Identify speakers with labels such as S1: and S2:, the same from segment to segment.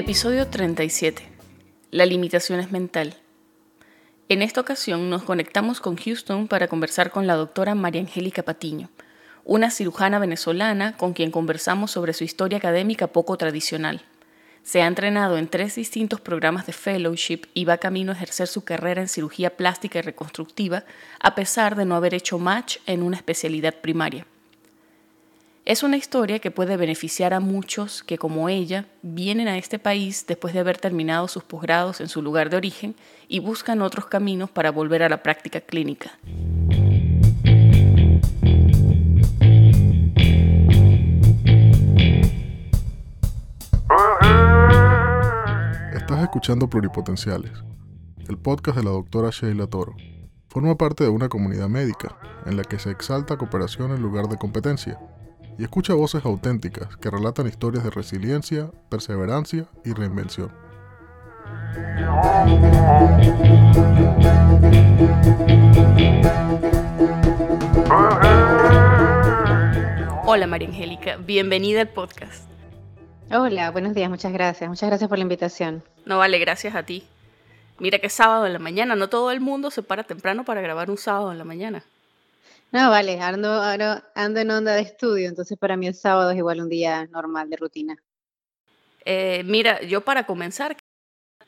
S1: Episodio 37. La limitación es mental. En esta ocasión nos conectamos con Houston para conversar con la doctora María Angélica Patiño, una cirujana venezolana con quien conversamos sobre su historia académica poco tradicional. Se ha entrenado en tres distintos programas de fellowship y va camino a ejercer su carrera en cirugía plástica y reconstructiva, a pesar de no haber hecho match en una especialidad primaria. Es una historia que puede beneficiar a muchos que, como ella, vienen a este país después de haber terminado sus posgrados en su lugar de origen y buscan otros caminos para volver a la práctica clínica.
S2: Estás escuchando Pluripotenciales, el podcast de la doctora Sheila Toro. Forma parte de una comunidad médica en la que se exalta cooperación en lugar de competencia y escucha voces auténticas que relatan historias de resiliencia, perseverancia y reinvención.
S1: Hola María Angélica, bienvenida al podcast.
S3: Hola, buenos días, muchas gracias. Muchas gracias por la invitación.
S1: No vale, gracias a ti. Mira que es sábado en la mañana, no todo el mundo se para temprano para grabar un sábado en la mañana.
S3: No, vale, ando, ando, en onda de estudio, entonces para mí el sábado es igual un día normal de rutina.
S1: Eh, mira, yo para comenzar,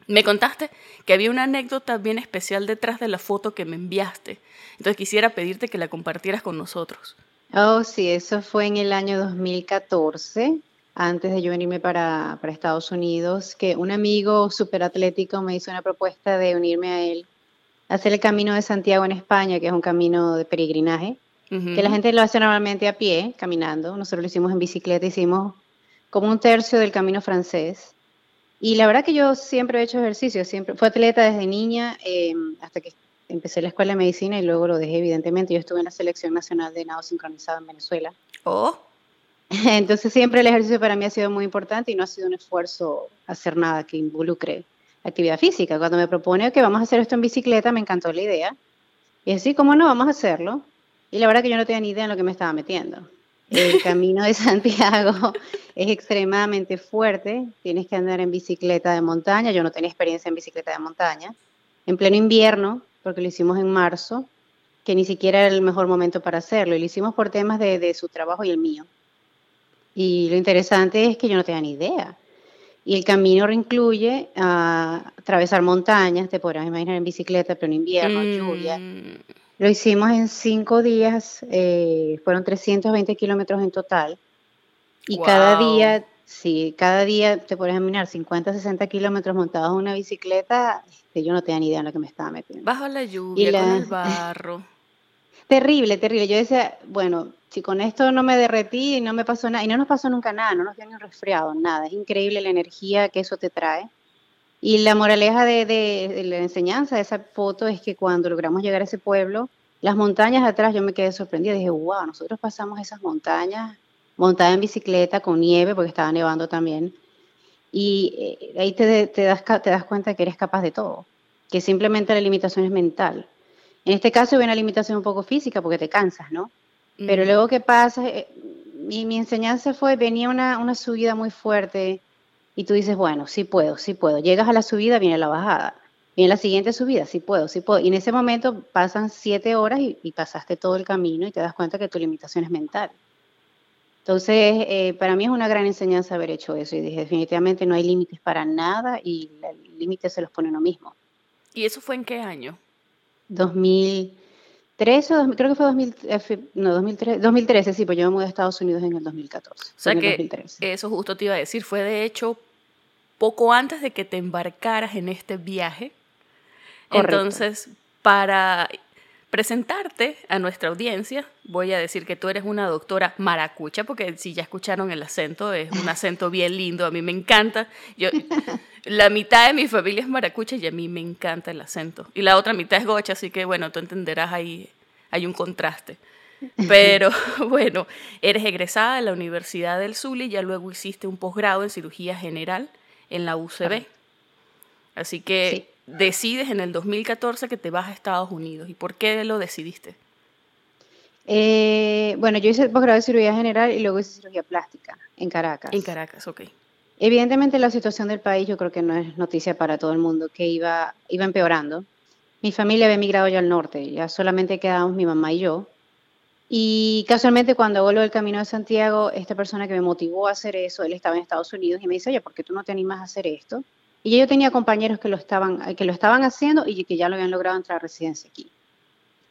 S1: me contaste que había una anécdota bien especial detrás de la foto que me enviaste. Entonces quisiera pedirte que la compartieras con nosotros.
S3: Oh, sí, eso fue en el año 2014, antes de yo venirme para, para Estados Unidos, que un amigo súper atlético me hizo una propuesta de unirme a él hacer el camino de Santiago en España, que es un camino de peregrinaje, que la gente lo hace normalmente a pie, caminando. Nosotros lo hicimos en bicicleta, hicimos como un tercio del camino francés. Y la verdad que yo siempre he hecho ejercicio, siempre fui atleta desde niña em, hasta que empecé la escuela de medicina y luego lo dejé, evidentemente. Yo estuve en la selección nacional de nado sincronizado en Venezuela.
S1: Oh.
S3: Entonces siempre el ejercicio para mí ha sido muy importante y no ha sido un esfuerzo hacer nada que involucre actividad física. Cuando me propone que vamos a hacer esto en bicicleta, me encantó la idea. Y así, como no, vamos a hacerlo. Y la verdad que yo no tenía ni idea en lo que me estaba metiendo. El camino de Santiago es extremadamente fuerte. Tienes que andar en bicicleta de montaña. Yo no tenía experiencia en bicicleta de montaña. En pleno invierno, porque lo hicimos en marzo, que ni siquiera era el mejor momento para hacerlo. Y lo hicimos por temas de, de su trabajo y el mío. Y lo interesante es que yo no tenía ni idea. Y el camino incluye ah, atravesar montañas, te podrás imaginar en bicicleta, pero en invierno, lluvia. Mm. Lo hicimos en cinco días, eh, fueron 320 kilómetros en total. Y cada día, sí, cada día te podrás imaginar 50, 60 kilómetros montados en una bicicleta, que este, yo no tenía ni idea de lo que me estaba metiendo.
S1: Bajo la lluvia, con el barro.
S3: Terrible, terrible. Yo decía, bueno, si con esto no me derretí y no me pasó nada, y no nos pasó nunca nada, no nos dio ni un resfriado, nada, es increíble la energía que eso te trae. Y la moraleja de, la enseñanza de esa foto es que cuando logramos llegar a ese pueblo, las montañas atrás, yo me quedé sorprendida, dije, wow, nosotros pasamos esas montañas montada en bicicleta con nieve, porque estaba nevando también, y eh, ahí te, te, das, te das cuenta que eres capaz de todo, que simplemente la limitación es mental. En este caso hay una limitación un poco física porque te cansas, ¿no? Pero luego, ¿qué pasa? Eh, mi, mi, enseñanza fue, venía una, una subida muy fuerte y tú dices, bueno, sí puedo, sí puedo. Llegas a la subida, viene la bajada. Viene la siguiente subida, sí puedo, sí puedo. Y en ese momento pasan siete horas y, pasaste todo el camino y te das cuenta que tu limitación es mental. Entonces, eh, para mí es una gran enseñanza haber hecho eso y dije, definitivamente no hay límites para nada y el límite se los pone uno mismo.
S1: ¿Y eso fue en qué año?
S3: 2000, 13 creo que fue 2000, eh, no, 2013, 2013, sí, pues yo me mudé a Estados Unidos en el 2014. O
S1: sea que eso justo te iba a decir, fue de hecho poco antes de que te embarcaras en este viaje. Entonces, para presentarte a nuestra audiencia, voy a decir que tú eres una doctora maracucha, porque si ya escucharon el acento, es un acento bien lindo, a mí me encanta. Yo, la mitad de mi familia es maracucha y a mí me encanta el acento. Y la otra mitad es gocha, así que bueno, tú entenderás ahí, hay un contraste. Pero bueno, eres egresada de la Universidad del Zulia y ya luego hiciste un posgrado en cirugía general en la UCB. Así que decides en el 2014 que te vas a Estados Unidos. ¿Y por qué lo decidiste?
S3: Eh, bueno, yo hice posgrado de cirugía general y luego hice cirugía plástica en Caracas.
S1: En Caracas, ok.
S3: Evidentemente la situación del país yo creo que no es noticia para todo el mundo, que iba, iba empeorando. Mi familia había emigrado ya al norte, ya solamente quedábamos mi mamá y yo. Y casualmente cuando vuelvo del Camino de Santiago, esta persona que me motivó a hacer eso, él estaba en Estados Unidos y me dice, oye, ¿por qué tú no te animas a hacer esto? Y yo tenía compañeros que lo estaban, que lo estaban haciendo y que ya lo habían logrado entrar a residencia aquí.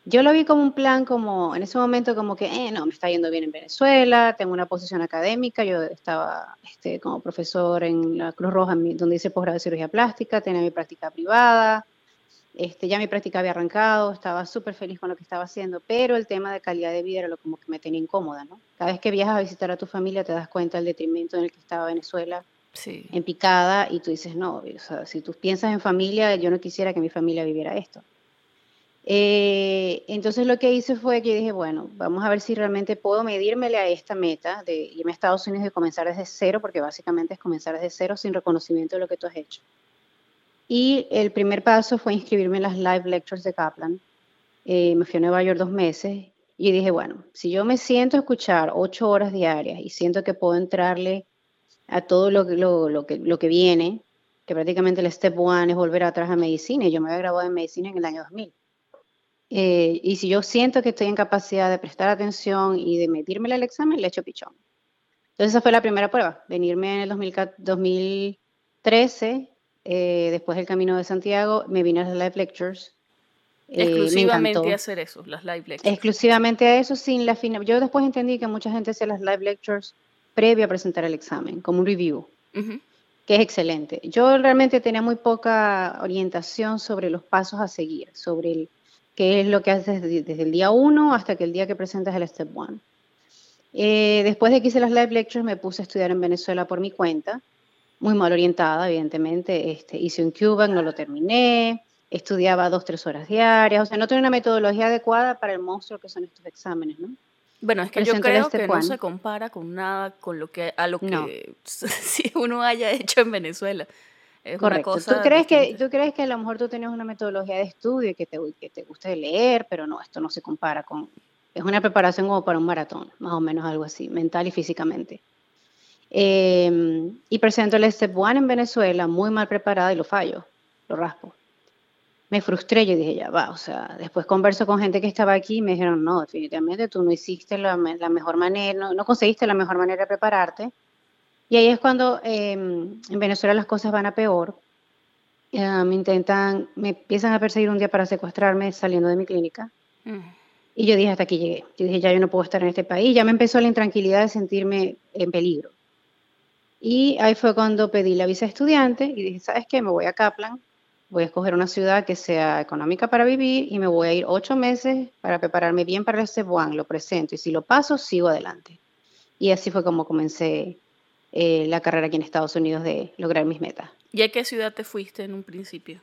S3: Yo lo vi como un plan, como en ese momento, como que, eh, no, me está yendo bien en Venezuela, tengo una posición académica, yo estaba este, como profesor en la Cruz Roja, donde hice posgrado de cirugía plástica, tenía mi práctica privada, este, ya mi práctica había arrancado, estaba súper feliz con lo que estaba haciendo, pero el tema de calidad de vida era lo como que me tenía incómoda, ¿no? Cada vez que viajas a visitar a tu familia te das cuenta del detrimento en el que estaba Venezuela, sí. en picada, y tú dices, no, o sea, si tú piensas en familia, yo no quisiera que mi familia viviera esto. Eh, entonces lo que hice fue que dije, bueno, vamos a ver si realmente puedo medírmele a esta meta de irme a Estados Unidos y comenzar desde cero, porque básicamente es comenzar desde cero sin reconocimiento de lo que tú has hecho. Y el primer paso fue inscribirme en las live lectures de Kaplan. Eh, me fui a Nueva York dos meses y dije, bueno, si yo me siento a escuchar ocho horas diarias y siento que puedo entrarle a todo lo, lo, lo, que, lo que viene, que prácticamente el step one es volver atrás a medicina, yo me había graduado en medicina en el año 2000. Eh, y si yo siento que estoy en capacidad de prestar atención y de medirme el examen, le echo pichón. Entonces esa fue la primera prueba, venirme en el 2013, eh, después del Camino de Santiago, me vine a las live lectures.
S1: Eh, Exclusivamente a hacer eso, las live lectures.
S3: Exclusivamente a eso, sin la final. Yo después entendí que mucha gente hacía las live lectures previo a presentar el examen, como un review, que es excelente. Yo realmente tenía muy poca orientación sobre los pasos a seguir, sobre el que es lo que haces desde, el día 1 hasta que el día que presentas el Step 1. Eh, después de que hice las live lectures me puse a estudiar en Venezuela por mi cuenta, muy mal orientada, evidentemente. Este, hice un QBAC, no lo terminé, estudiaba dos, tres horas diarias, o sea, no tenía una metodología adecuada para el monstruo que son estos exámenes, ¿no?
S1: Bueno, es que yo creo que no se compara con nada con lo que a lo que si uno haya hecho en Venezuela.
S3: Correcto. ¿Tú crees, que, ¿Tú crees que a lo mejor tú tenías una metodología de estudio que te, que te guste leer, pero no, esto no se compara con... Es una preparación como para un maratón, más o menos algo así, mental y físicamente. Em, y presento el Step One en Venezuela muy mal preparada y lo fallo, lo raspo. Me frustré, yo dije, ya va, o sea, después converso con gente que estaba aquí y me dijeron, no, definitivamente tú no hiciste la, la mejor manera, no, no conseguiste la mejor manera de prepararte y ahí es cuando em, en Venezuela las cosas van a peor. me intentan, me empiezan a perseguir un día para secuestrarme saliendo de mi clínica. Mm. Y yo dije, hasta aquí llegué. Yo dije, ya yo no puedo estar en este país. Ya me empezó la intranquilidad de sentirme en peligro. Y ahí fue cuando pedí la visa de estudiante y dije, ¿sabes qué? Me voy a Kaplan, voy a escoger una ciudad que sea económica para vivir y me voy a ir ocho meses para prepararme bien para el CEBUAN, lo presento y si lo paso, sigo adelante. Y así fue como comencé eh, la carrera aquí en Estados Unidos de lograr mis metas.
S1: ¿Y a qué ciudad te fuiste en un principio?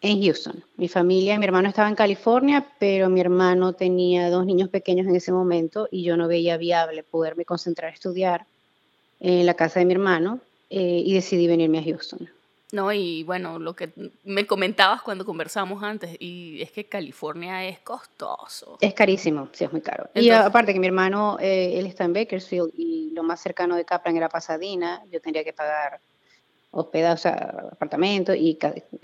S3: En Houston. Mi familia, mi hermano estaba en California, pero mi hermano tenía dos niños pequeños en ese momento y yo no veía viable poderme concentrar a estudiar en la casa de mi hermano eh, y decidí venirme a Houston.
S1: No, y bueno, lo que me comentabas cuando conversamos antes, y es que California es costoso.
S3: Es carísimo, sí, es muy caro. y aparte que mi hermano, eh, él está en Bakersfield y lo más cercano de Kaplan era Pasadena, yo tendría que pagar hospedaje, o sea, apartamento, y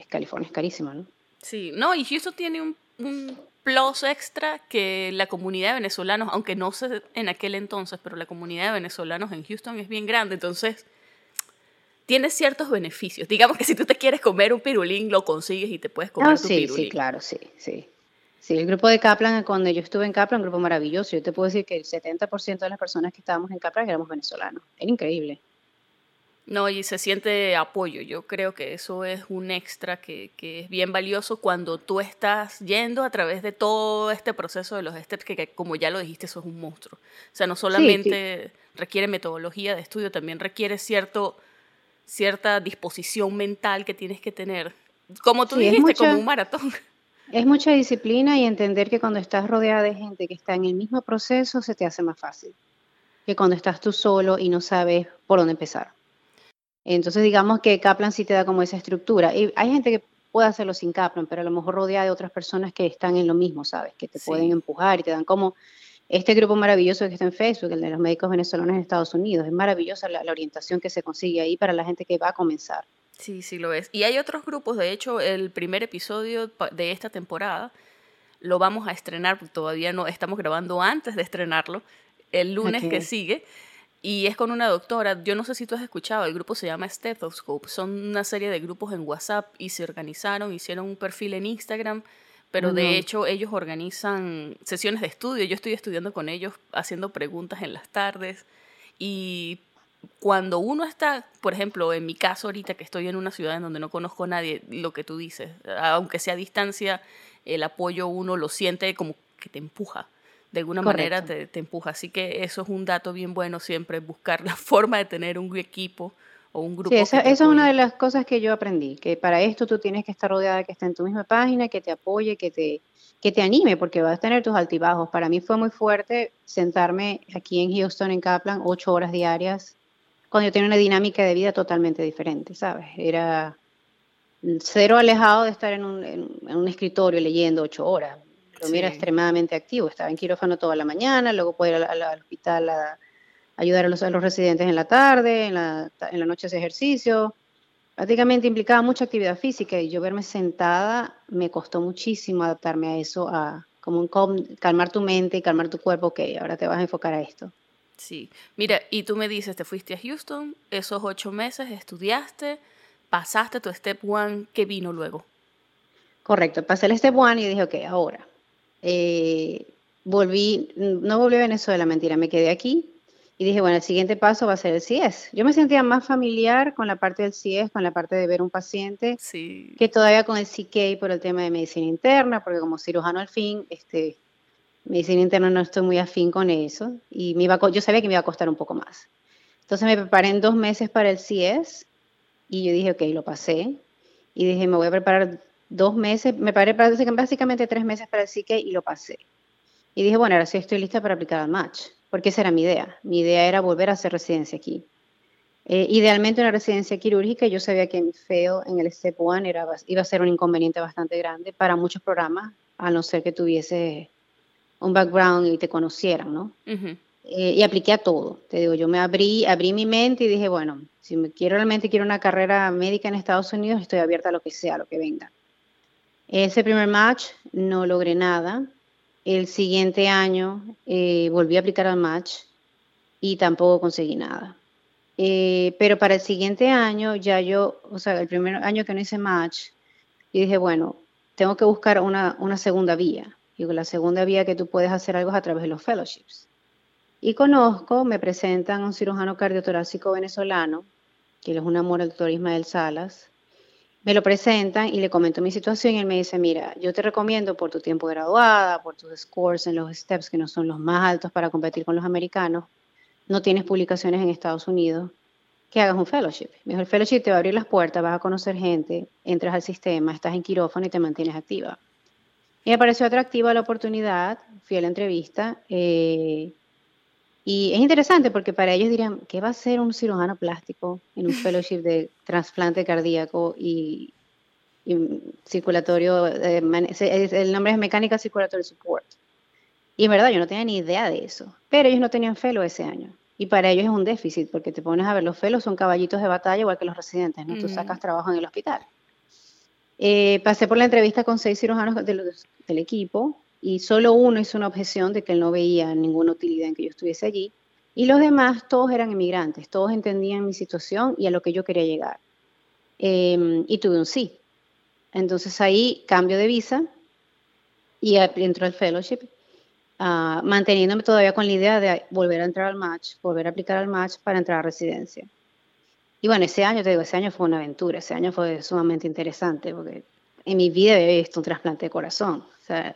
S3: California es carísimo, ¿no?
S1: Sí, no, y Houston tiene un, un plus extra que la comunidad de venezolanos, aunque no sé en aquel entonces, pero la comunidad de venezolanos en Houston es bien grande, entonces tiene ciertos beneficios. Digamos que si tú te quieres comer un pirulín, lo consigues y te puedes comer ah, tu
S3: sí, Sí, claro, sí, sí. Sí, el grupo de Kaplan, cuando yo estuve en Kaplan, un grupo maravilloso. Yo te puedo decir que el 70% de las personas que estábamos en Kaplan éramos venezolanos. Era increíble.
S1: No, y se siente apoyo. Yo creo que eso es un extra que, es bien valioso cuando tú estás yendo a través de todo este proceso de los steps, que, como ya lo dijiste, eso es un monstruo. O sea, no solamente requiere metodología de estudio, también requiere cierto cierta disposición mental que tienes que tener. Como tú dijiste, como un maratón.
S3: Es mucha disciplina y entender que cuando estás rodeada de gente que está en el mismo proceso, se te hace más fácil que cuando estás tú solo y no sabes por dónde empezar. Entonces, digamos que Kaplan sí te da como esa estructura. Y hay gente que puede hacerlo sin Kaplan, pero a lo mejor rodeada de otras personas que están en lo mismo, ¿sabes? Que te pueden empujar y te dan como este grupo maravilloso que está en Facebook, el de los médicos venezolanos en Estados Unidos, es maravillosa la, orientación que se consigue ahí para la gente que va a comenzar.
S1: Sí, sí lo es. Y hay otros grupos, de hecho, el primer episodio de esta temporada lo vamos a estrenar, todavía no estamos grabando antes de estrenarlo, el lunes que sigue. Y es con una doctora, yo no sé si tú has escuchado, el grupo se llama Stethoscope, son una serie de grupos en WhatsApp y se organizaron, hicieron un perfil en Instagram, pero de hecho ellos organizan sesiones de estudio, yo estoy estudiando con ellos, haciendo preguntas en las tardes y cuando uno está, por ejemplo, en mi caso ahorita que estoy en una ciudad en donde no conozco a nadie, lo que tú dices, aunque sea a distancia, el apoyo uno lo siente como que te empuja. De alguna manera te, te, empuja. Así que eso es un dato bien bueno siempre, buscar la forma de tener un equipo o un grupo.
S3: Sí, esa, es una de las cosas que yo aprendí, que para esto tú tienes que estar rodeada, que esté en tu misma página, que te apoye, que te, que te anime, porque vas a tener tus altibajos. Para mí fue muy fuerte sentarme aquí en Houston, en Kaplan, ocho horas diarias, cuando yo tenía una dinámica de vida totalmente diferente, ¿sabes? Era cero alejado de estar en un, escritorio leyendo ocho horas. Lo era extremadamente activo, estaba en quirófano toda la mañana, luego podía ir al, hospital a, ayudar a los, residentes en la tarde, en la, en la noche hacer ejercicio. Prácticamente implicaba mucha actividad física y yo verme sentada me costó muchísimo adaptarme a eso, a como un calmar tu mente y calmar tu cuerpo, ok, ahora te vas a enfocar a esto.
S1: Sí, mira, y tú me dices, te fuiste a Houston, esos ocho meses estudiaste, pasaste tu step one, ¿qué vino luego?
S3: Correcto, pasé el step one y dije, ok, ahora. Eh, volví, no volví a Venezuela, mentira, me quedé aquí y dije, bueno, el siguiente paso va a ser el CIES. Yo me sentía más familiar con la parte del CIES, con la parte de ver un paciente, que todavía con el CK por el tema de medicina interna, porque como cirujano al fin, este, medicina interna no estoy muy afín con eso y me iba yo sabía que me iba a costar un poco más. Entonces me preparé en dos meses para el CIES y yo dije, ok, lo pasé. Y dije, me voy a preparar dos meses, me preparé básicamente tres meses para el psique y lo pasé. Y dije, bueno, ahora sí estoy lista para aplicar al match, porque esa era mi idea. Mi idea era volver a hacer residencia aquí. Eh, idealmente una residencia quirúrgica, yo sabía que mi feo en el Step One era, iba a ser un inconveniente bastante grande para muchos programas, a no ser que tuviese un background y te conocieran, ¿no? Eh, y apliqué a todo. Te digo, yo me abrí, abrí mi mente y dije, bueno, si me quiero realmente quiero una carrera médica en Estados Unidos, estoy abierta a lo que sea, a lo que venga. Ese primer match no logré nada. El siguiente año eh, volví a aplicar al match y tampoco conseguí nada. Eh, pero para el siguiente año, ya yo, o sea, el primer año que no hice match, y dije, bueno, tengo que buscar una, segunda vía. Y la segunda vía que tú puedes hacer algo es a través de los fellowships. Y conozco, me presentan a un cirujano cardiotorácico venezolano, que es un amor al doctor Ismael Salas. Me lo presentan y le comento mi situación y él me dice, mira, yo te recomiendo por tu tiempo graduada, por tus scores en los steps que no son los más altos para competir con los americanos, no tienes publicaciones en Estados Unidos, que hagas un fellowship. Mejor el fellowship te va a abrir las puertas, vas a conocer gente, entras al sistema, estás en quirófano y te mantienes activa. Y me pareció atractiva la oportunidad, fui a la entrevista. Eh, y es interesante porque para ellos dirían, ¿qué va a hacer un cirujano plástico en un fellowship de trasplante cardíaco y, circulatorio? Eh, el nombre es Mecánica Circulatory Support. Y en verdad yo no tenía ni idea de eso, pero ellos no tenían fellow ese año. Y para ellos es un déficit, porque te pones a ver, los fellows son caballitos de batalla igual que los residentes, ¿no? Tú sacas trabajo en el hospital. Eh, pasé por la entrevista con seis cirujanos del equipo y solo uno hizo una objeción de que él no veía ninguna utilidad en que yo estuviese allí. Y los demás, todos eran inmigrantes, todos entendían mi situación y a lo que yo quería llegar. Em, y tuve un sí. Entonces ahí cambio de visa y entró al fellowship, uh, manteniéndome todavía con la idea de volver a entrar al match, volver a aplicar al match para entrar a residencia. Y bueno, ese año, te digo, ese año fue una aventura, ese año fue sumamente interesante porque en mi vida había visto un trasplante de corazón. O sea,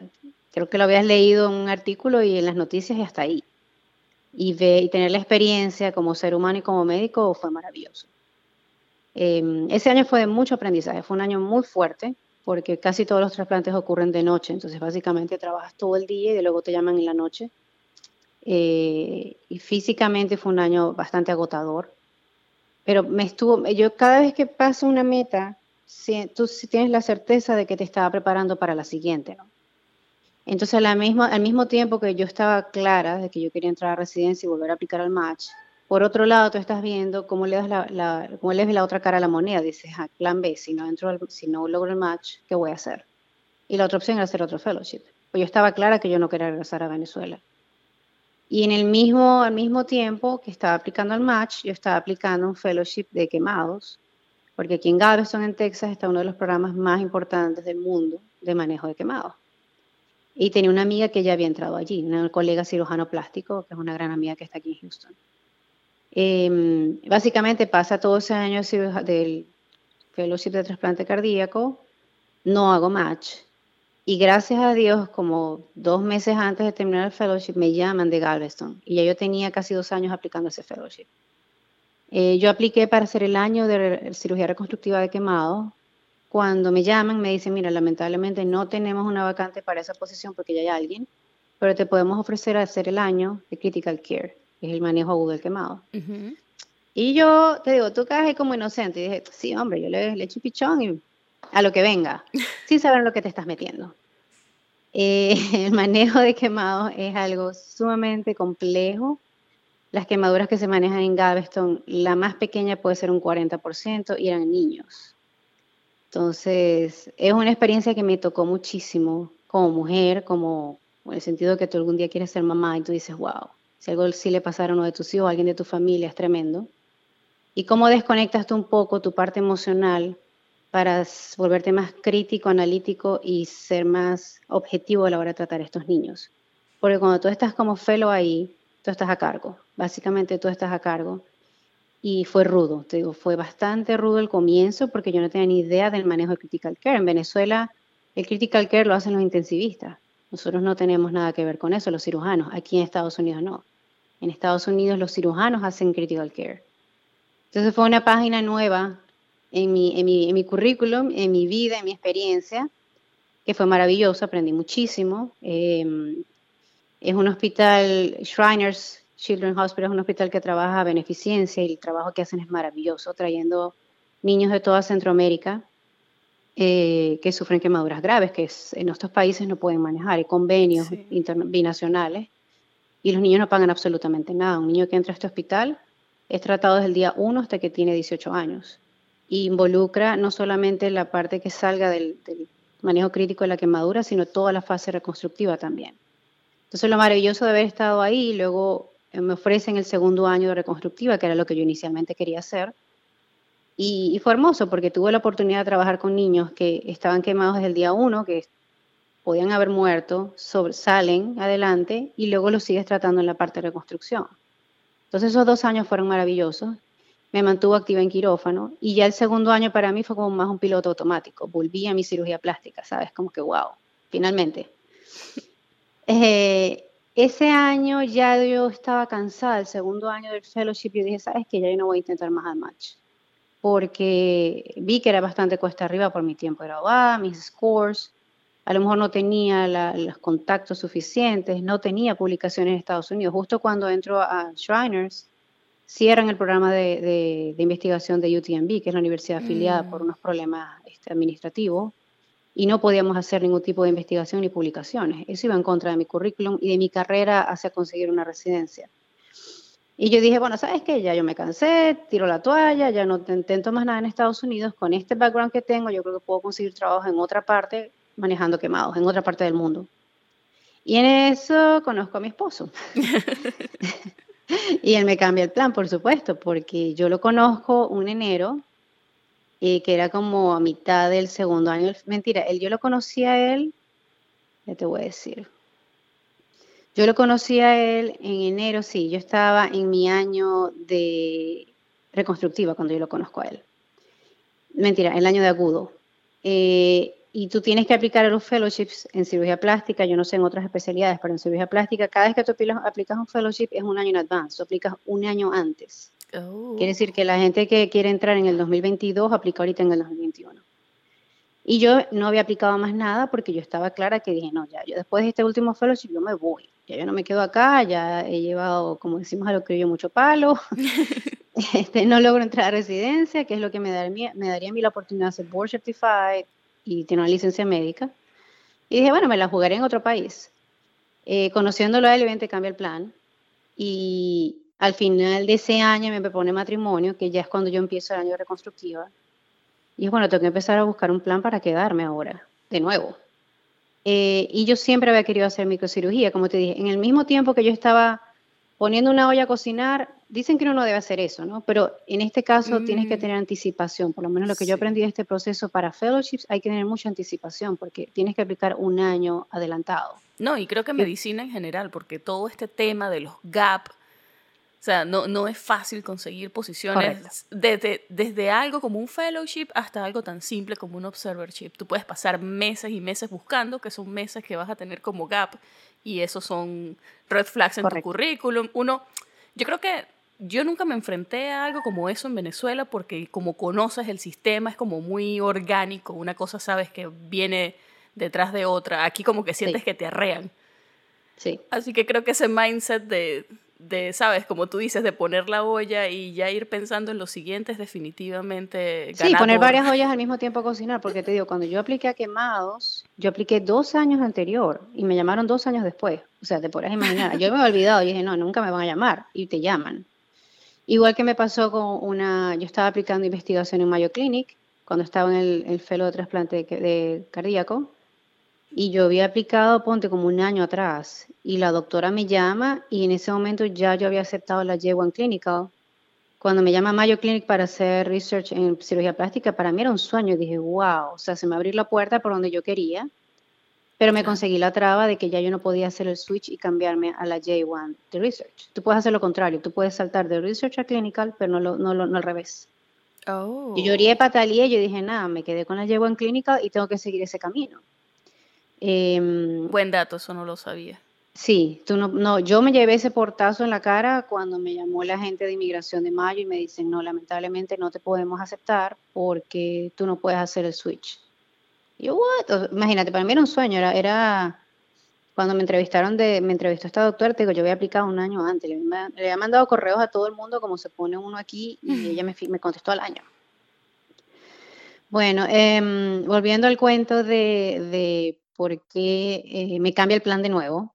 S3: creo que lo habías leído en un artículo y en las noticias y hasta ahí. Y, ve, y tener la experiencia como ser humano y como médico fue maravilloso. Em, ese año fue de mucho aprendizaje, fue un año muy fuerte porque casi todos los trasplantes ocurren de noche, entonces básicamente trabajas todo el día y luego te llaman en la noche. Eh, y físicamente fue un año bastante agotador, pero me estuvo, yo cada vez que paso una meta, tú tienes la certeza de que te estaba preparando para la siguiente, ¿no? Entonces, al mismo, tiempo que yo estaba clara de que yo quería entrar a residencia y volver a aplicar al match, por otro lado, tú estás viendo cómo le das la, la, cómo le ves la otra cara a la moneda. Dices, ah, plan B, si no, entro si no logro el match, ¿qué voy a hacer? Y la otra opción era hacer otro fellowship. Pues yo estaba clara que yo no quería regresar a Venezuela. Y en el mismo, al mismo tiempo que estaba aplicando al match, yo estaba aplicando un fellowship de quemados, porque aquí en Galveston, en Texas, está uno de los programas más importantes del mundo de manejo de quemados. Y tenía una amiga que ya había entrado allí, una colega cirujano plástico, que es una gran amiga que está aquí en Houston. Em, básicamente pasa todo ese año del fellowship de trasplante cardíaco, no hago match, y gracias a Dios, como dos meses antes de terminar el fellowship, me llaman de Galveston. Y ya yo tenía casi dos años aplicando ese fellowship. Eh, yo apliqué para hacer el año de cirugía reconstructiva de quemado. Cuando me llaman, me dicen, mira, lamentablemente no tenemos una vacante para esa posición porque ya hay alguien, pero te podemos ofrecer hacer el año de critical care, que es el manejo agudo del quemado. Y yo, te digo, tú caes como inocente. Y dije, sí, hombre, yo le, le echo pichón y a lo que venga, sin saber lo que te estás metiendo. Eh, el manejo de quemados es algo sumamente complejo. Las quemaduras que se manejan en Galveston, la más pequeña puede ser un 40% y eran niños. Entonces, es una experiencia que me tocó muchísimo como mujer, como en el sentido que tú algún día quieres ser mamá y tú dices, wow, si algo sí le pasara a uno de tus hijos, a alguien de tu familia, es tremendo. Y cómo desconectas tú un poco tu parte emocional para volverte más crítico, analítico y ser más objetivo a la hora de tratar a estos niños. Porque cuando tú estás como fellow ahí, tú estás a cargo. Básicamente tú estás a cargo. Y fue rudo, te digo, fue bastante rudo el comienzo porque yo no tenía ni idea del manejo de critical care. En Venezuela, el critical care lo hacen los intensivistas. Nosotros no tenemos nada que ver con eso, los cirujanos. Aquí en Estados Unidos no. En Estados Unidos los cirujanos hacen critical care. Entonces fue una página nueva en mi, en mi, en mi currículum, en mi vida, en mi experiencia, que fue maravilloso, aprendí muchísimo. Em, es un hospital, Shriners Children's Hospital es un hospital que trabaja a beneficencia y el trabajo que hacen es maravilloso, trayendo niños de toda Centroamérica eh, que sufren quemaduras graves, que en nuestros países no pueden manejar, hay convenios binacionales y los niños no pagan absolutamente nada. Un niño que entra a este hospital es tratado desde el día 1 hasta que tiene 18 años involucra no solamente la parte que salga del, manejo crítico de la quemadura, sino toda la fase reconstructiva también. Entonces lo maravilloso de haber estado ahí, luego me ofrecen el segundo año de reconstructiva, que era lo que yo inicialmente quería hacer. Y, fue hermoso porque tuve la oportunidad de trabajar con niños que estaban quemados desde el día uno, que podían haber muerto, salen adelante y luego los sigues tratando en la parte de reconstrucción. Entonces esos dos años fueron maravillosos me mantuvo activa en quirófano y ya el segundo año para mí fue como más un piloto automático. Volví a mi cirugía plástica, ¿sabes? Como que, wow, finalmente. Eh, ese año ya yo estaba cansada, el segundo año del fellowship, yo dije, ¿sabes qué? Ya yo no voy a intentar más al match. Porque vi que era bastante cuesta arriba por mi tiempo de graduada, mis scores. A lo mejor no tenía los contactos suficientes, no tenía publicaciones en Estados Unidos. Justo cuando entro a Shriners, cierran el programa de, investigación de UTMB, que es la universidad afiliada por mm. unos problemas este, administrativos, y no podíamos hacer ningún tipo de investigación ni publicaciones. Eso iba en contra de mi currículum y de mi carrera hacia conseguir una residencia. Y yo dije, bueno, ¿sabes qué? Ya yo me cansé, tiro la toalla, ya no intento más nada en Estados Unidos. Con este background que tengo, yo creo que puedo conseguir trabajo en otra parte, manejando quemados, en otra parte del mundo. Y en eso conozco a mi esposo. y él me cambia el plan, por supuesto, porque yo lo conozco un enero, y que era como a mitad del segundo año. Mentira, él, yo lo conocí a él, ya te voy a decir. Yo lo conocí a él en enero, sí, yo estaba en mi año de reconstructiva cuando yo lo conozco a él. Mentira, el año de agudo. Eh, y tú tienes que aplicar los fellowships en cirugía plástica, yo no sé en otras especialidades, pero en cirugía plástica, cada vez que tú aplicas un fellowship es un año en advance, tú aplicas un año antes. Oh. Quiere decir que la gente que quiere entrar en el 2022 aplica ahorita en el 2021. Y yo no había aplicado más nada porque yo estaba clara que dije, no, ya, yo después de este último fellowship yo me voy, ya yo no me quedo acá, ya he llevado, como decimos a lo que yo, mucho palo, este, no logro entrar a residencia, que es lo que me daría, me daría a mí la oportunidad de ser board certified, y tiene una licencia médica. Y dije, bueno, me la jugaré en otro país. Eh, conociéndolo a él, cambia el plan. Y al final de ese año me propone matrimonio, que ya es cuando yo empiezo el año de reconstructiva. Y es bueno, tengo que empezar a buscar un plan para quedarme ahora, de nuevo. Eh, y yo siempre había querido hacer microcirugía, como te dije. En el mismo tiempo que yo estaba poniendo una olla a cocinar, dicen que uno no debe hacer eso, ¿no? Pero en este caso tienes que mm. tener anticipación. Por lo menos lo que yo aprendí de este proceso para fellowships, hay que tener mucha anticipación porque tienes que aplicar un año adelantado.
S1: No, y creo que medicina en general, porque todo este tema de los GAP, o sea, no, no es fácil conseguir posiciones desde, desde algo como un fellowship hasta algo tan simple como un observership. Tú puedes pasar meses y meses buscando, que son meses que vas a tener como gap, y esos son red flags en tu currículum. Uno, yo creo que yo nunca me enfrenté a algo como eso en Venezuela porque como conoces el sistema es como muy orgánico, una cosa sabes que viene detrás de otra, aquí como que sientes que te arrean.
S3: Sí.
S1: Así que creo que ese mindset de, de, sabes, como tú dices, de poner la olla y ya ir pensando en los siguientes definitivamente.
S3: Sí, poner varias ollas al mismo tiempo a cocinar, porque te digo, cuando yo apliqué a quemados, yo apliqué dos años anterior y me llamaron dos años después. O sea, te podrás imaginar. Yo me había olvidado y dije, no, nunca me van a llamar y te llaman. Igual que me pasó con una, yo estaba aplicando investigación en Mayo Clinic cuando estaba en el, el felo de trasplante de cardíaco y yo había aplicado, ponte, como un año atrás. Y la doctora me llama y en ese momento ya yo había aceptado la J1 Clinical. Cuando me llama Mayo Clinic para hacer research en cirugía plástica, para mí era un sueño. Dije, wow, o sea, se me abrió la puerta por donde yo quería. Pero me conseguí la traba de que ya yo no podía hacer el switch y cambiarme a la J1 de research. Tú puedes hacer lo contrario, tú puedes saltar de research a clinical, pero no, lo, no, no al revés.
S1: Oh.
S3: Yo lloré, pataleé, yo dije, nada, me quedé con la J1 clinical y tengo que seguir ese camino.
S1: Em, Buen dato, eso no lo sabía.
S3: Sí, tú no, no, yo me llevé ese portazo en la cara cuando me llamó la gente de inmigración de Mayo y me dicen, no, lamentablemente no te podemos aceptar porque tú no puedes hacer el switch. Y yo, what? Imagínate, para mí era un sueño, era, era cuando me entrevistaron de, me entrevistó esta doctora, te digo, yo había aplicado un año antes, le, había mandado correos a todo el mundo como se pone uno aquí y ella me, me contestó al año. Bueno, em, volviendo al cuento de, de porque eh, me cambia el plan de nuevo.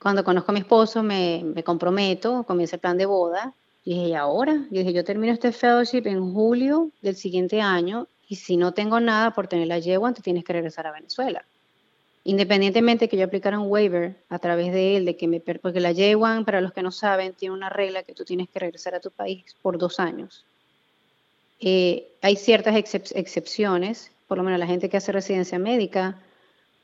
S3: Cuando conozco a mi esposo, me, me comprometo, comienza el plan de boda. Y dije, ¿y ahora? Yo dije, yo termino este fellowship en julio del siguiente año y si no tengo nada por tener la yegua, te tienes que regresar a Venezuela. Independientemente que yo aplicara un waiver a través de él, de que me, porque la J1, para los que no saben, tiene una regla que tú tienes que regresar a tu país por dos años. Eh, hay ciertas excepciones, por lo menos la gente que hace residencia médica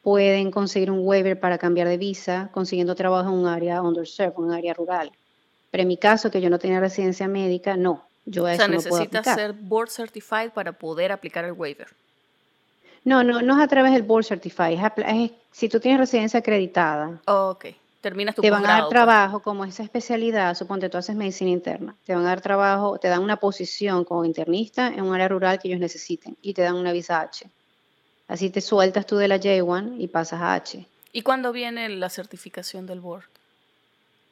S3: pueden conseguir un waiver para cambiar de visa consiguiendo trabajo en un área underserved, en un área rural. Pero en mi caso, que yo no tenía residencia médica, no. Yo
S1: o sea, necesitas ser board certified para poder aplicar el waiver.
S3: No, no, no es a través del board certified. Es, si tú tienes residencia acreditada.
S1: Oh, ok. Terminas tu
S3: Te van a dar pues. trabajo como esa especialidad. Suponte tú haces medicina interna. Te van a dar trabajo, te dan una posición como internista en un área rural que ellos necesiten y te dan una visa H. Así te sueltas tú de la J1 y pasas a H.
S1: ¿Y cuándo viene la certificación del board?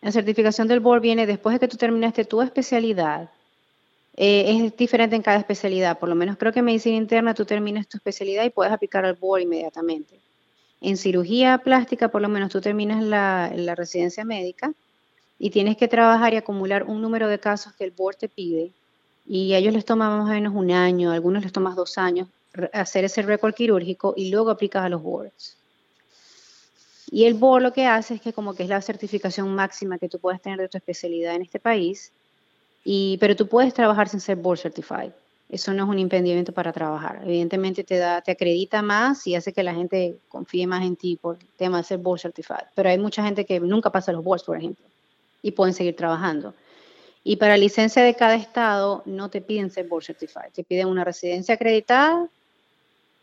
S3: La certificación del board viene después de que tú terminaste tu especialidad. Eh, es diferente en cada especialidad. Por lo menos creo que en medicina interna tú terminas tu especialidad y puedes aplicar al board inmediatamente. En cirugía plástica, por lo menos tú terminas la, la residencia médica y tienes que trabajar y acumular un número de casos que el board te pide. Y a ellos les toma más o menos un año, a algunos les toma dos años hacer ese récord quirúrgico y luego aplicas a los boards. Y el board lo que hace es que como que es la certificación máxima que tú puedes tener de tu especialidad en este país, y, pero tú puedes trabajar sin ser board certified. Eso no es un impedimento para trabajar. Evidentemente te, da, te acredita más y hace que la gente confíe más en ti por el tema de ser board certified. Pero hay mucha gente que nunca pasa los boards, por ejemplo, y pueden seguir trabajando. Y para licencia de cada estado no te piden ser board certified, te piden una residencia acreditada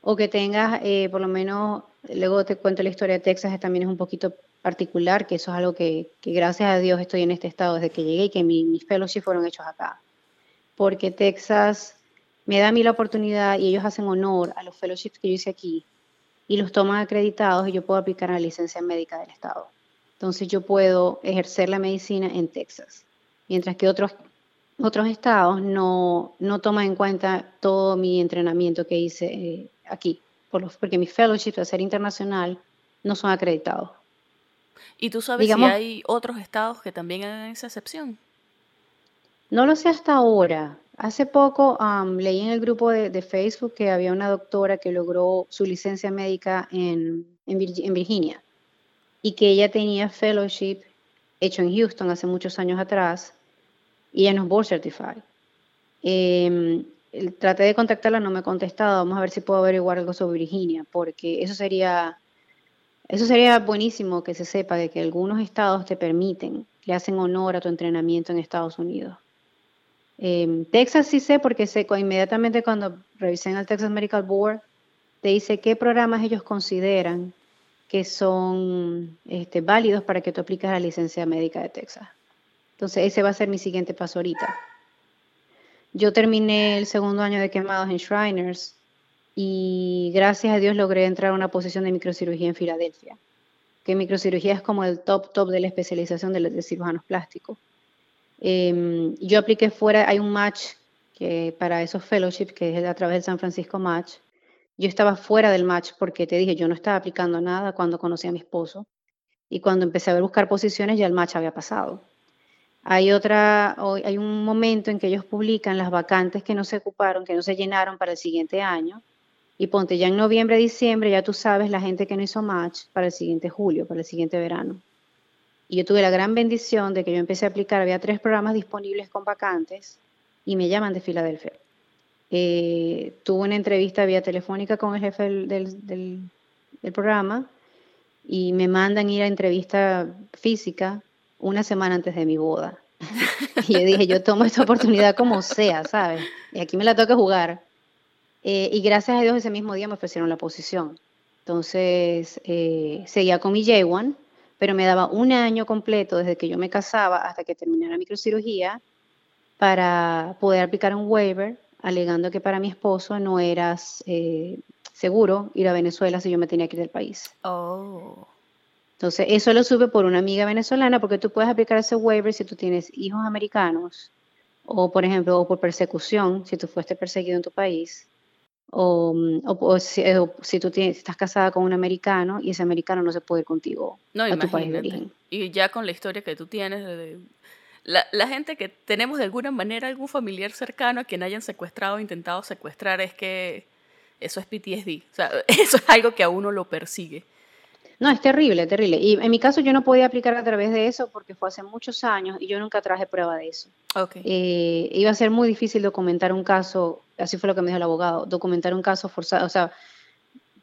S3: o que tengas, eh, por lo menos, luego te cuento la historia de Texas, también es un poquito particular, que eso es algo que, gracias a Dios estoy en este estado desde que llegué y que mis fellowships fueron hechos acá. Porque Texas me da a mí la oportunidad y ellos hacen honor a los fellowships que yo hice aquí y los toman acreditados y yo puedo aplicar a la licencia médica del estado. Entonces yo puedo ejercer la medicina en Texas, mientras que otros otros estados no, no toman en cuenta todo mi entrenamiento que hice eh, aquí, por porque mi fellowship, de ser internacional, no son acreditados.
S1: ¿Y tú sabes si hay otros estados que también hagan esa excepción?
S3: No lo sé hasta ahora. Hace poco leí en el grupo de, Facebook que había una doctora que logró su licencia médica en, en, Virginia y que ella tenía fellowship hecho en Houston hace muchos años atrás y ella no es board certified. Em, traté de contactarla, no me ha contestado. Vamos a ver si puedo averiguar algo sobre Virginia, porque eso sería, eso sería buenísimo que se sepa de que algunos estados te permiten, le hacen honor a tu entrenamiento en Estados Unidos. Em, Texas sí sé porque sé inmediatamente cuando revisé en el Texas Medical Board, te dice qué programas ellos consideran que son este, válidos para que tú apliques la licencia médica de Texas. Entonces ese va a ser mi siguiente paso ahorita. Yo terminé el segundo año de quemados en Shriners y gracias a Dios logré entrar a una posición de microcirugía en Filadelfia, que microcirugía es como el top top de la especialización de, de cirujanos plásticos. Em, yo apliqué fuera, hay un match que para esos fellowships que es a través del San Francisco Match. Yo estaba fuera del match porque te dije, yo no estaba aplicando nada cuando conocí a mi esposo y cuando empecé a buscar posiciones ya el match había pasado. Hay otra, hay un momento en que ellos publican las vacantes que no se ocuparon, que no se llenaron para el siguiente año. Y ponte ya en noviembre, diciembre, ya tú sabes la gente que no hizo match para el siguiente julio, para el siguiente verano. Y yo tuve la gran bendición de que yo empecé a aplicar, había tres programas disponibles con vacantes y me llaman de Filadelfia. Eh, tuve una entrevista vía telefónica con el jefe del, programa y me mandan ir a entrevista física una semana antes de mi boda. y yo dije, yo tomo esta oportunidad como sea, ¿sabes? Y aquí me la toca jugar. Eh, y gracias a Dios ese mismo día me ofrecieron la posición. Entonces, eh, seguía con mi J1 pero me daba un año completo desde que yo me casaba hasta que terminara microcirugía para poder aplicar un waiver alegando que para mi esposo no era eh, seguro ir a Venezuela si yo me tenía que ir del país.
S1: Oh.
S3: Entonces, eso lo supe por una amiga venezolana porque tú puedes aplicar ese waiver si tú tienes hijos americanos o, por ejemplo, o por persecución, si tú fuiste perseguido en tu país, o, mm, eh, si, tú tienes, estás casada con un americano y ese americano no se puede ir contigo a tu país de origen.
S1: Y ya con la historia que tú tienes, la, la, gente que tenemos de alguna manera algún familiar cercano a quien hayan secuestrado o intentado secuestrar, es que eso es PTSD. O sea, eso es algo que a uno lo persigue.
S3: No, es terrible, terrible. Y en mi caso yo no podía aplicar a través de eso porque fue hace muchos años y yo nunca traje prueba de eso.
S1: Okay.
S3: Eh, iba a ser muy difícil documentar un caso, así fue lo que me dijo el abogado, documentar un caso forzado, o sea,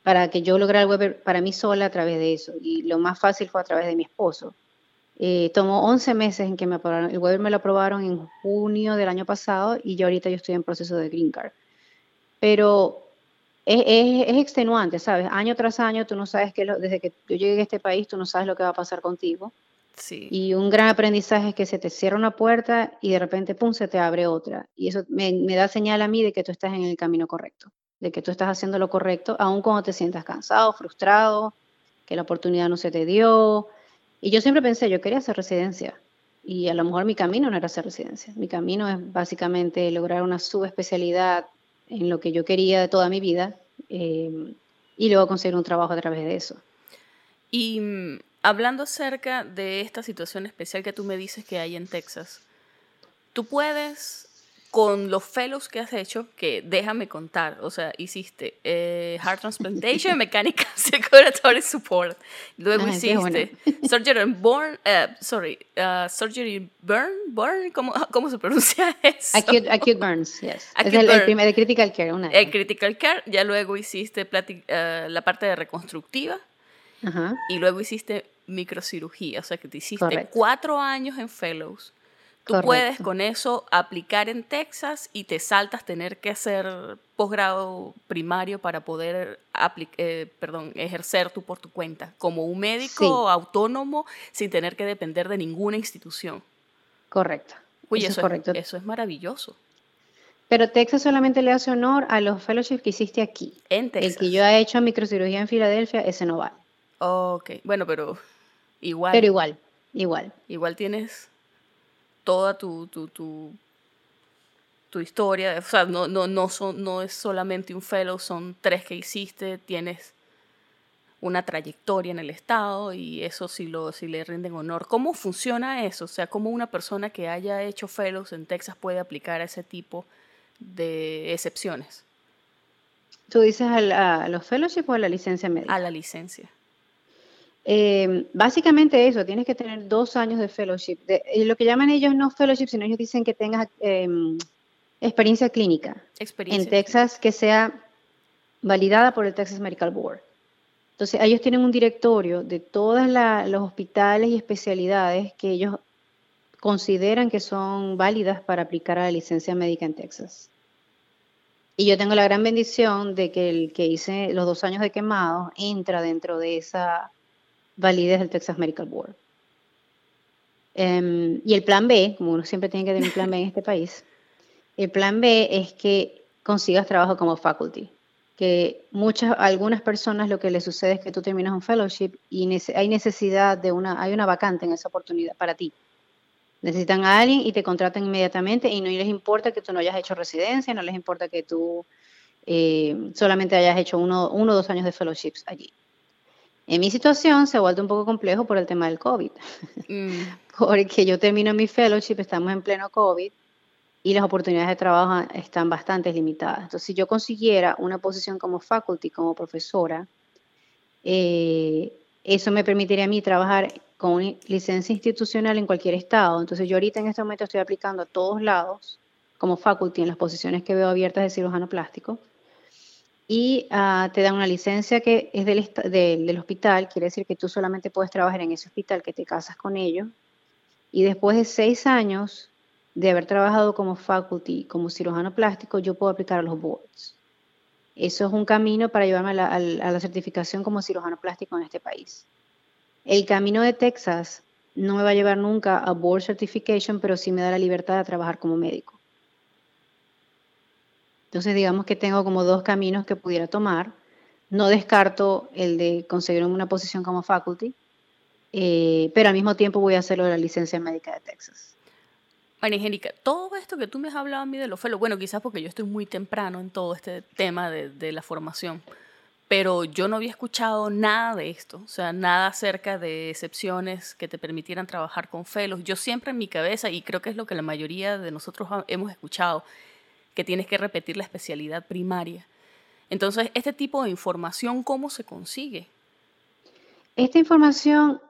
S3: para que yo lograra el web para mí sola a través de eso. Y lo más fácil fue a través de mi esposo. Eh, tomó 11 meses en que me aprobaron. El web me lo aprobaron en junio del año pasado y yo ahorita yo estoy en proceso de green card. Pero es, extenuante, ¿sabes? Año tras año tú no sabes que desde que yo llegué a este país tú no sabes lo que va a pasar contigo.
S1: Sí.
S3: Y un gran aprendizaje es que se te cierra una puerta y de repente, pum, se te abre otra. Y eso me, da señal a mí de que tú estás en el camino correcto, de que tú estás haciendo lo correcto, aun cuando te sientas cansado, frustrado, que la oportunidad no se te dio. Y yo siempre pensé, yo quería hacer residencia. Y a lo mejor mi camino no era hacer residencia. Mi camino es básicamente lograr una subespecialidad en lo que yo quería de toda mi vida eh, y luego conseguir un trabajo a través de eso.
S1: Y mm, hablando acerca de esta situación especial que tú me dices que hay en Texas, tú puedes con los fellows que has hecho, que déjame contar, o sea, hiciste eh, Heart Transplantation, Mechanical Circulatory Support, luego hiciste Surgery Burn, uh, sorry, uh, Surgery Burn, burn ¿cómo, ¿cómo, se pronuncia eso?
S3: Acute, acute Burns, yes. es el, el, primer de Critical Care, una
S1: El Critical Care, ya luego hiciste uh, la parte de reconstructiva,
S3: Ajá.
S1: y luego hiciste microcirugía, o sea que te hiciste cuatro años en fellows Tú puedes con eso aplicar en Texas y te saltas tener que hacer posgrado primario para poder eh, perdón, ejercer tú por tu cuenta, como un médico autónomo sin tener que depender de ninguna institución.
S3: Correcto.
S1: Uy, eso, es correcto. eso es maravilloso.
S3: Pero Texas solamente le hace honor a los fellowships que hiciste aquí.
S1: En Texas.
S3: El que yo he hecho microcirugía en Filadelfia, ese no vale.
S1: Ok, bueno, pero igual.
S3: Pero igual, igual.
S1: Igual tienes toda tu, tu, tu, historia. O sea, no, no, no, son, no es solamente un fellow, son tres que hiciste, tienes una trayectoria en el Estado y eso sí, lo, sí le rinden honor. ¿Cómo funciona eso? O sea, ¿cómo una persona que haya hecho fellows en Texas puede aplicar ese tipo de excepciones?
S3: ¿Tú dices a, los fellowships o a la licencia médica?
S1: A la licencia.
S3: Eh, básicamente eso, tienes que tener dos años de fellowship. De, lo que llaman ellos no fellowship, sino ellos dicen que tengas em, experiencia clínica en Texas que sea validada por el Texas Medical Board. Entonces, ellos tienen un directorio de todos los hospitales y especialidades que ellos consideran que son válidas para aplicar a la licencia médica en Texas. Y yo tengo la gran bendición de que el que hice los dos años de quemado entra dentro de esa validez del Texas Medical Board. Em, y el plan B, como uno siempre tiene que tener un plan B en este país, el plan B es que consigas trabajo como faculty que muchas, algunas personas lo que les sucede es que tú terminas un fellowship y hay necesidad de una, hay una vacante en esa oportunidad para ti. Necesitan a alguien y te contratan inmediatamente y no les importa que tú no hayas hecho residencia, no les importa que tú eh, solamente hayas hecho uno, uno o dos años de fellowships allí. En mi situación se ha vuelto un poco complejo por el tema del COVID, mm. porque yo termino mi fellowship, estamos en pleno COVID, y las oportunidades de trabajo están bastante limitadas. Entonces, si yo consiguiera una posición como faculty, como profesora, eh, eso me permitiría a mí trabajar con una licencia institucional en cualquier estado. Entonces, yo ahorita en este momento estoy aplicando a todos lados como faculty en las posiciones que veo abiertas de cirujano plástico. Y ah, te dan una licencia que es del, del hospital, quiere decir que tú solamente puedes trabajar en ese hospital, que te casas con ellos. Y después de seis años de haber trabajado como faculty, como cirujano plástico, yo puedo aplicar a los boards. Eso es un camino para llevarme a la, certificación como cirujano plástico en este país. El camino de Texas no me va a llevar nunca a board certification, pero sí me da la libertad de trabajar como médico. Entonces, digamos que tengo como dos caminos que pudiera tomar. No descarto el de conseguir una posición como faculty, eh, pero al mismo tiempo voy a hacerlo de la licencia médica de Texas.
S1: María Angélica, todo esto que tú me has hablado a mí de los fellows, bueno, quizás porque yo estoy muy temprano en todo este tema de, de, la formación, pero yo no había escuchado nada de esto, o sea, nada acerca de excepciones que te permitieran trabajar con fellows. Yo siempre en mi cabeza, y creo que es lo que la mayoría de nosotros hemos escuchado, que tienes que repetir la especialidad primaria. Entonces, este tipo de información, ¿cómo se consigue?
S3: Esta información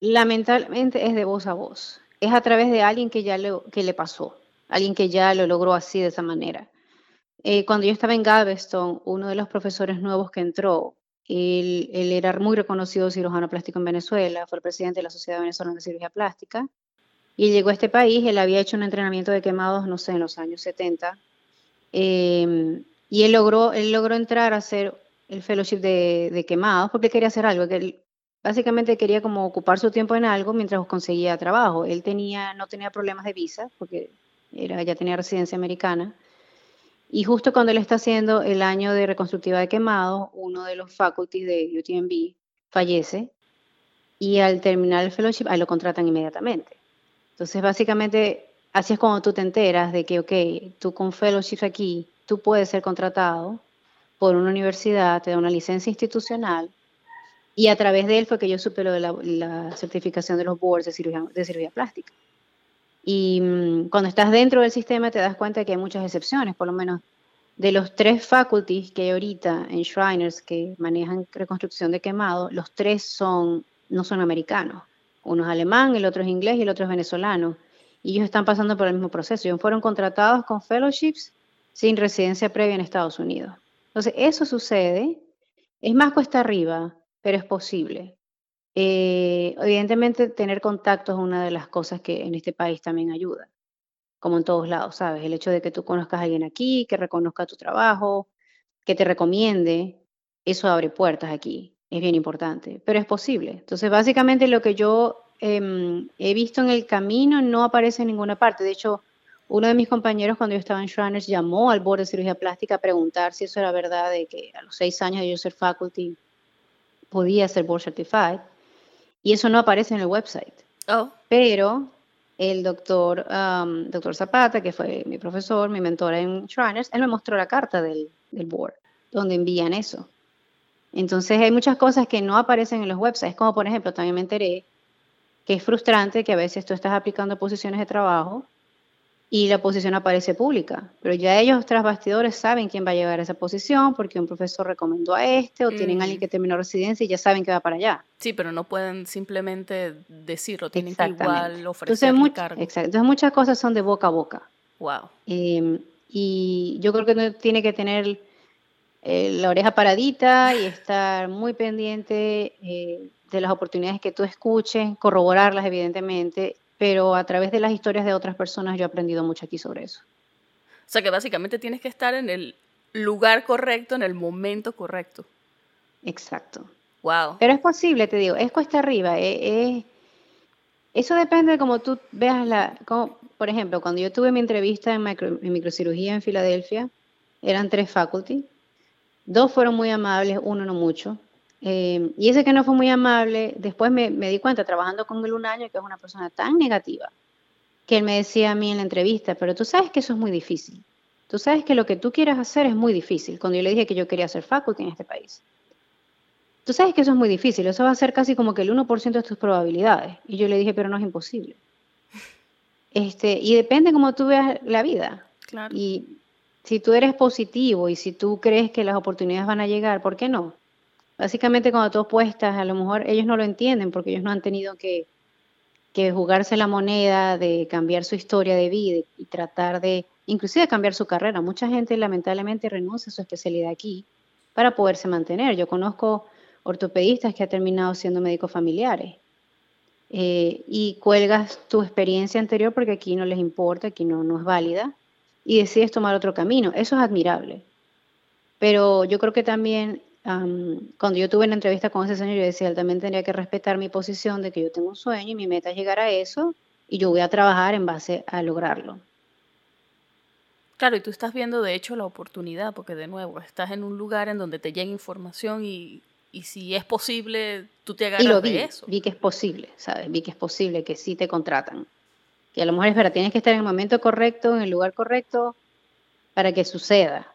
S3: lamentablemente es de voz a voz es a través de alguien que ya le, que le pasó, alguien que ya lo logró así, de esa manera. Eh, cuando yo estaba en Galveston, uno de los profesores nuevos que entró, él, era muy reconocido cirujano plástico en Venezuela, fue el presidente de la Sociedad Venezolana de Cirugía Plástica, y llegó a este país, él había hecho un entrenamiento de quemados, no sé, en los años 70, em, y él logró, él logró entrar a hacer el fellowship de, de quemados porque quería hacer algo, que él básicamente quería como ocupar su tiempo en algo mientras conseguía trabajo. Él tenía, no tenía problemas de visa porque era, ya tenía residencia americana. Y justo cuando él está haciendo el año de reconstructiva de quemado, uno de los faculties de UTMB fallece y al terminar el fellowship, ahí lo contratan inmediatamente. Entonces, básicamente, así es cuando tú te enteras de que, ok, tú con fellowship aquí, tú puedes ser contratado por una universidad, te da una licencia institucional y a través de él fue que yo supe lo de la, certificación de los boards de cirugía, de plástica. Y mm, cuando estás dentro del sistema te das cuenta que hay muchas excepciones, por lo menos de los tres faculties que hay ahorita en Shriners que manejan reconstrucción de quemado, los tres son, no son americanos. Uno es alemán, el otro es inglés y el otro es venezolano. Y ellos están pasando por el mismo proceso. Ellos fueron contratados con fellowships sin residencia previa en Estados Unidos. Entonces, eso sucede. Es más cuesta arriba pero es posible. Eh, evidentemente, tener contacto es una de las cosas que en este país también ayuda, como en todos lados, ¿sabes? El hecho de que tú conozcas a alguien aquí, que reconozca tu trabajo, que te recomiende, eso abre puertas aquí, es bien importante, pero es posible. Entonces, básicamente lo que yo em, he visto en el camino no aparece en ninguna parte. De hecho, uno de mis compañeros cuando yo estaba en Shriners llamó al board de cirugía plástica a preguntar si eso era verdad, de que a los seis años de yo ser faculty podía ser board certified y eso no aparece en el website. Oh. Pero el doctor, um, doctor Zapata, que fue mi profesor, mi mentor en Shriners, él me mostró la carta del, del board, donde envían eso. Entonces hay muchas cosas que no aparecen en los websites, como por ejemplo, también me enteré que es frustrante que a veces tú estás aplicando posiciones de trabajo y la posición aparece pública, pero ya ellos tras bastidores saben quién va a llegar a esa posición porque un profesor recomendó a este o tienen a alguien que terminó residencia y ya saben que va para allá.
S1: Sí, pero no pueden simplemente decirlo, tienen que igual
S3: ofrecer
S1: Entonces,
S3: cargo. Exacto. Entonces muchas cosas son de boca a boca.
S1: Wow.
S3: Em, y yo creo que tiene que tener eh, la oreja paradita y estar muy pendiente eh, de las oportunidades que tú escuches, corroborarlas evidentemente pero a través de las historias de otras personas yo he aprendido mucho aquí sobre eso.
S1: O sea que básicamente tienes que estar en el lugar correcto, en el momento correcto.
S3: Exacto.
S1: Wow.
S3: Pero es posible, te digo, es cuesta arriba. Eh, eso depende de cómo tú veas la... por ejemplo, cuando yo tuve mi entrevista en, en microcirugía en Filadelfia, eran tres faculty. Dos fueron muy amables, uno no mucho. Eh, y ese que no fue muy amable, después me, di cuenta trabajando con él un año que es una persona tan negativa, que él me decía a mí en la entrevista, pero tú sabes que eso es muy difícil. Tú sabes que lo que tú quieras hacer es muy difícil. Cuando yo le dije que yo quería hacer faculty en este país. Tú sabes que eso es muy difícil, eso va a ser casi como que el 1% de tus probabilidades. Y yo le dije, pero no es imposible. Este, y depende cómo tú veas la vida.
S1: Claro.
S3: Y si tú eres positivo y si tú crees que las oportunidades van a llegar, ¿por qué no? Básicamente cuando tú opuestas, a lo mejor ellos no lo entienden porque ellos no han tenido que, jugarse la moneda de cambiar su historia de vida y tratar de, inclusive cambiar su carrera. Mucha gente lamentablemente renuncia a su especialidad aquí para poderse mantener. Yo conozco ortopedistas que han terminado siendo médicos familiares. Eh, y cuelgas tu experiencia anterior porque aquí no les importa, aquí no, no es válida, y decides tomar otro camino. Eso es admirable. Pero yo creo que también cuando yo tuve una entrevista con ese señor, yo decía, él también tendría que respetar mi posición de que yo tengo un sueño y mi meta es llegar a eso y yo voy a trabajar en base a lograrlo.
S1: Claro, y tú estás viendo de hecho la oportunidad, porque de nuevo, estás en un lugar en donde te llega información y, y si es posible, tú te agarras
S3: y lo vi,
S1: de eso.
S3: Vi que es posible, ¿sabes? Vi que es posible, que sí te contratan. Que a lo mejor es verdad, tienes que estar en el momento correcto, en el lugar correcto, para que suceda.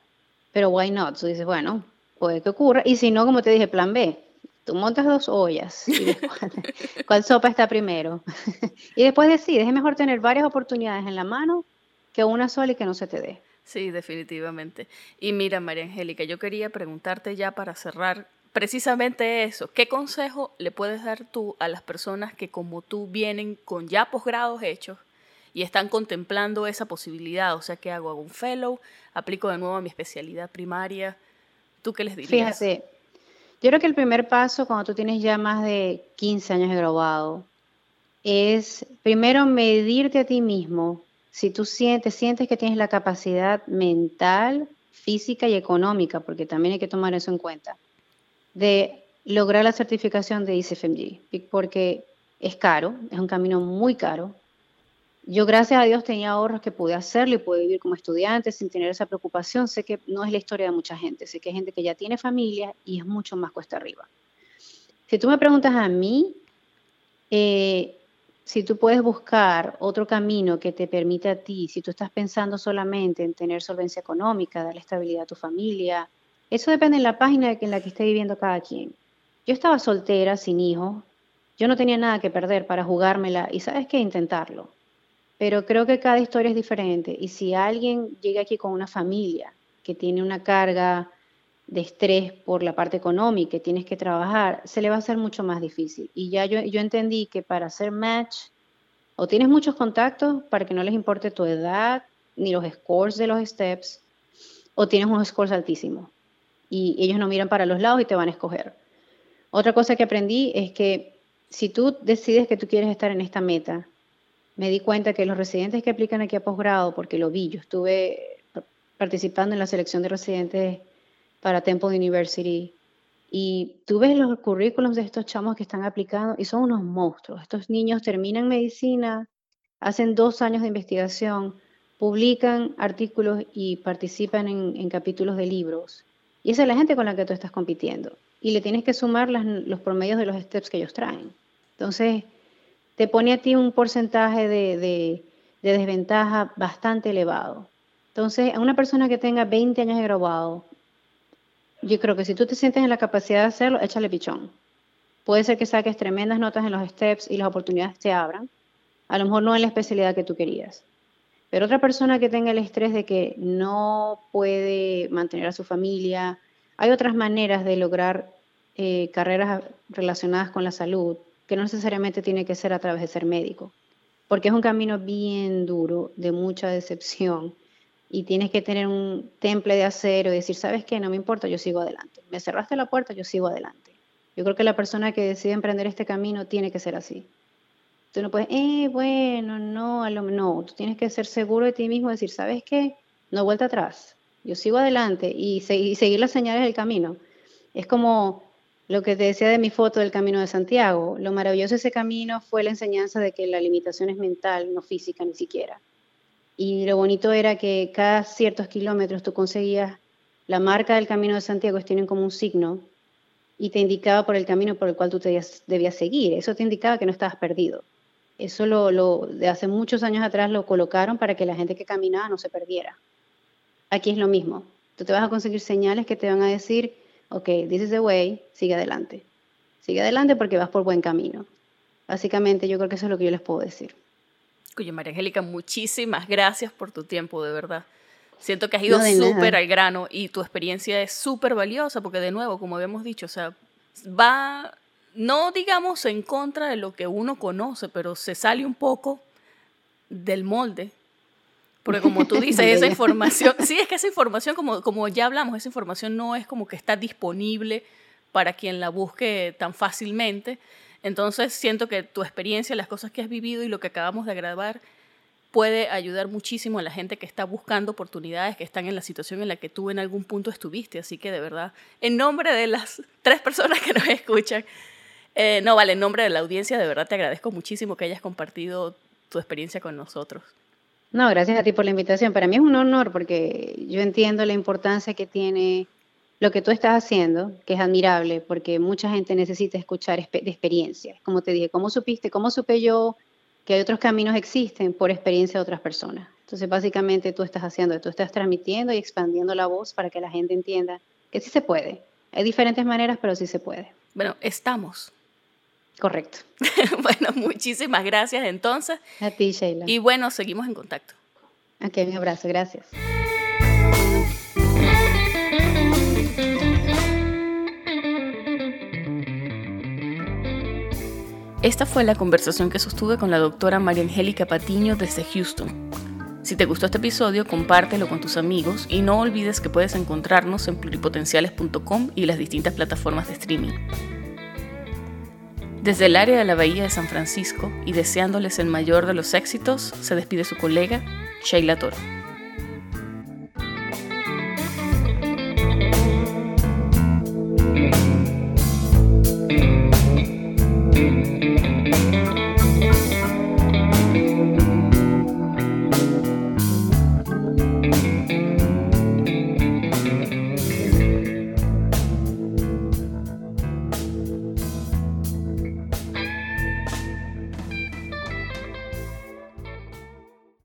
S3: Pero why not? Tú dices, bueno, puede que ocurra. Y si no, como te dije, plan B, tú montas dos ollas y cuál, sopa está primero. y después decides, es mejor tener varias oportunidades en la mano que una sola y que no se te dé.
S1: Sí, definitivamente. Y mira, María Angélica, yo quería preguntarte ya para cerrar precisamente eso. ¿Qué consejo le puedes dar tú a las personas que como tú vienen con ya posgrados hechos y están contemplando esa posibilidad? O sea, ¿qué hago? ¿Hago un fellow? ¿Aplico de nuevo a mi especialidad primaria? ¿Tú qué les dirías?
S3: Fíjate, yo creo que el primer paso cuando tú tienes ya más de 15 años de graduado es primero medirte a ti mismo. Si tú sientes, sientes que tienes la capacidad mental, física y económica, porque también hay que tomar eso en cuenta, de lograr la certificación de ICFMG, porque es caro, es un camino muy caro, yo gracias a Dios tenía ahorros que pude hacerlo y pude vivir como estudiante sin tener esa preocupación. Sé que no es la historia de mucha gente, sé que hay gente que ya tiene familia y es mucho más cuesta arriba. Si tú me preguntas a mí, eh, si tú puedes buscar otro camino que te permita a ti, si tú estás pensando solamente en tener solvencia económica, darle estabilidad a tu familia, eso depende de la página en la que esté viviendo cada quien. Yo estaba soltera, sin hijos, yo no tenía nada que perder para jugármela y sabes qué, intentarlo pero creo que cada historia es diferente y si alguien llega aquí con una familia que tiene una carga de estrés por la parte económica, y tienes que trabajar, se le va a hacer mucho más difícil. Y ya yo, yo entendí que para hacer match, o tienes muchos contactos para que no les importe tu edad ni los scores de los steps, o tienes unos scores altísimos. Y ellos no miran para los lados y te van a escoger. Otra cosa que aprendí es que si tú decides que tú quieres estar en esta meta, me di cuenta que los residentes que aplican aquí a posgrado, porque lo vi, yo estuve participando en la selección de residentes para Temple University y tú ves los currículums de estos chamos que están aplicando y son unos monstruos. Estos niños terminan medicina, hacen dos años de investigación, publican artículos y participan en, capítulos de libros. Y esa es la gente con la que tú estás compitiendo. Y le tienes que sumar los promedios de los steps que ellos traen. Entonces, te pone a ti un porcentaje de, desventaja bastante elevado. Entonces, a una persona que tenga 20 años de graduado, yo creo que si tú te sientes en la capacidad de hacerlo, échale pichón. Puede ser que saques tremendas notas en los steps y las oportunidades te abran. A lo mejor no en la especialidad que tú querías. Pero otra persona que tenga el estrés de que no puede mantener a su familia, hay otras maneras de lograr eh, carreras relacionadas con la salud que no necesariamente tiene que ser a través de ser médico, porque es un camino bien duro, de mucha decepción, y tienes que tener un temple de acero y decir, ¿sabes qué? No me importa, yo sigo adelante. Me cerraste la puerta, yo sigo adelante. Yo creo que la persona que decide emprender este camino tiene que ser así. Tú no puedes, eh, bueno, no, a lo, no, tú tienes que ser seguro de ti mismo, decir, ¿sabes qué? No vuelta atrás, yo sigo adelante y, y seguir las señales del camino. Es como lo que te decía de mi foto del Camino de Santiago, lo maravilloso de ese camino fue la enseñanza de que la limitación es mental, no física ni siquiera. Y lo bonito era que cada ciertos kilómetros tú conseguías la marca del Camino de Santiago, tienen como un signo, y te indicaba por el camino por el cual tú debías, seguir. Eso te indicaba que no estabas perdido. Eso lo, de hace muchos años atrás lo colocaron para que la gente que caminaba no se perdiera. Aquí es lo mismo. Tú te vas a conseguir señales que te van a decir, ok, this is the way, sigue adelante. Sigue adelante porque vas por buen camino. Básicamente yo creo que eso es lo que yo les puedo decir.
S1: Cuyo María Angélica, muchísimas gracias por tu tiempo, de verdad. Siento que has ido súper al grano y tu experiencia es súper valiosa porque de nuevo, como habíamos dicho, o sea, va, no digamos en contra de lo que uno conoce, pero se sale un poco del molde porque como tú dices, esa información, sí, es que esa información, como, como ya hablamos, esa información no es como que está disponible para quien la busque tan fácilmente. Entonces siento que tu experiencia, las cosas que has vivido y lo que acabamos de grabar puede ayudar muchísimo a la gente que está buscando oportunidades, que están en la situación en la que tú en algún punto estuviste. Así que de verdad, en nombre de las tres personas que nos escuchan, eh, no vale, en nombre de la audiencia, de verdad te agradezco muchísimo que hayas compartido tu experiencia con nosotros.
S3: No, gracias a ti por la invitación. Para mí es un honor porque yo entiendo la importancia que tiene lo que tú estás haciendo, que es admirable, porque mucha gente necesita escuchar de experiencias. Como te dije, ¿cómo supiste? ¿Cómo supe yo que hay otros caminos existen por experiencia de otras personas? Entonces, básicamente tú estás haciendo, tú estás transmitiendo y expandiendo la voz para que la gente entienda que sí se puede. Hay diferentes maneras, pero sí se puede.
S1: Bueno, estamos.
S3: Correcto.
S1: bueno, muchísimas gracias entonces.
S3: A ti, Sheila.
S1: Y bueno, seguimos en contacto.
S3: Ok, mi abrazo, gracias.
S1: Esta fue la conversación que sostuve con la doctora María Angélica Patiño desde Houston. Si te gustó este episodio, compártelo con tus amigos y no olvides que puedes encontrarnos en pluripotenciales.com y las distintas plataformas de streaming. Desde el área de la Bahía de San Francisco y deseándoles el mayor de los éxitos, se despide su colega, Sheila Toro.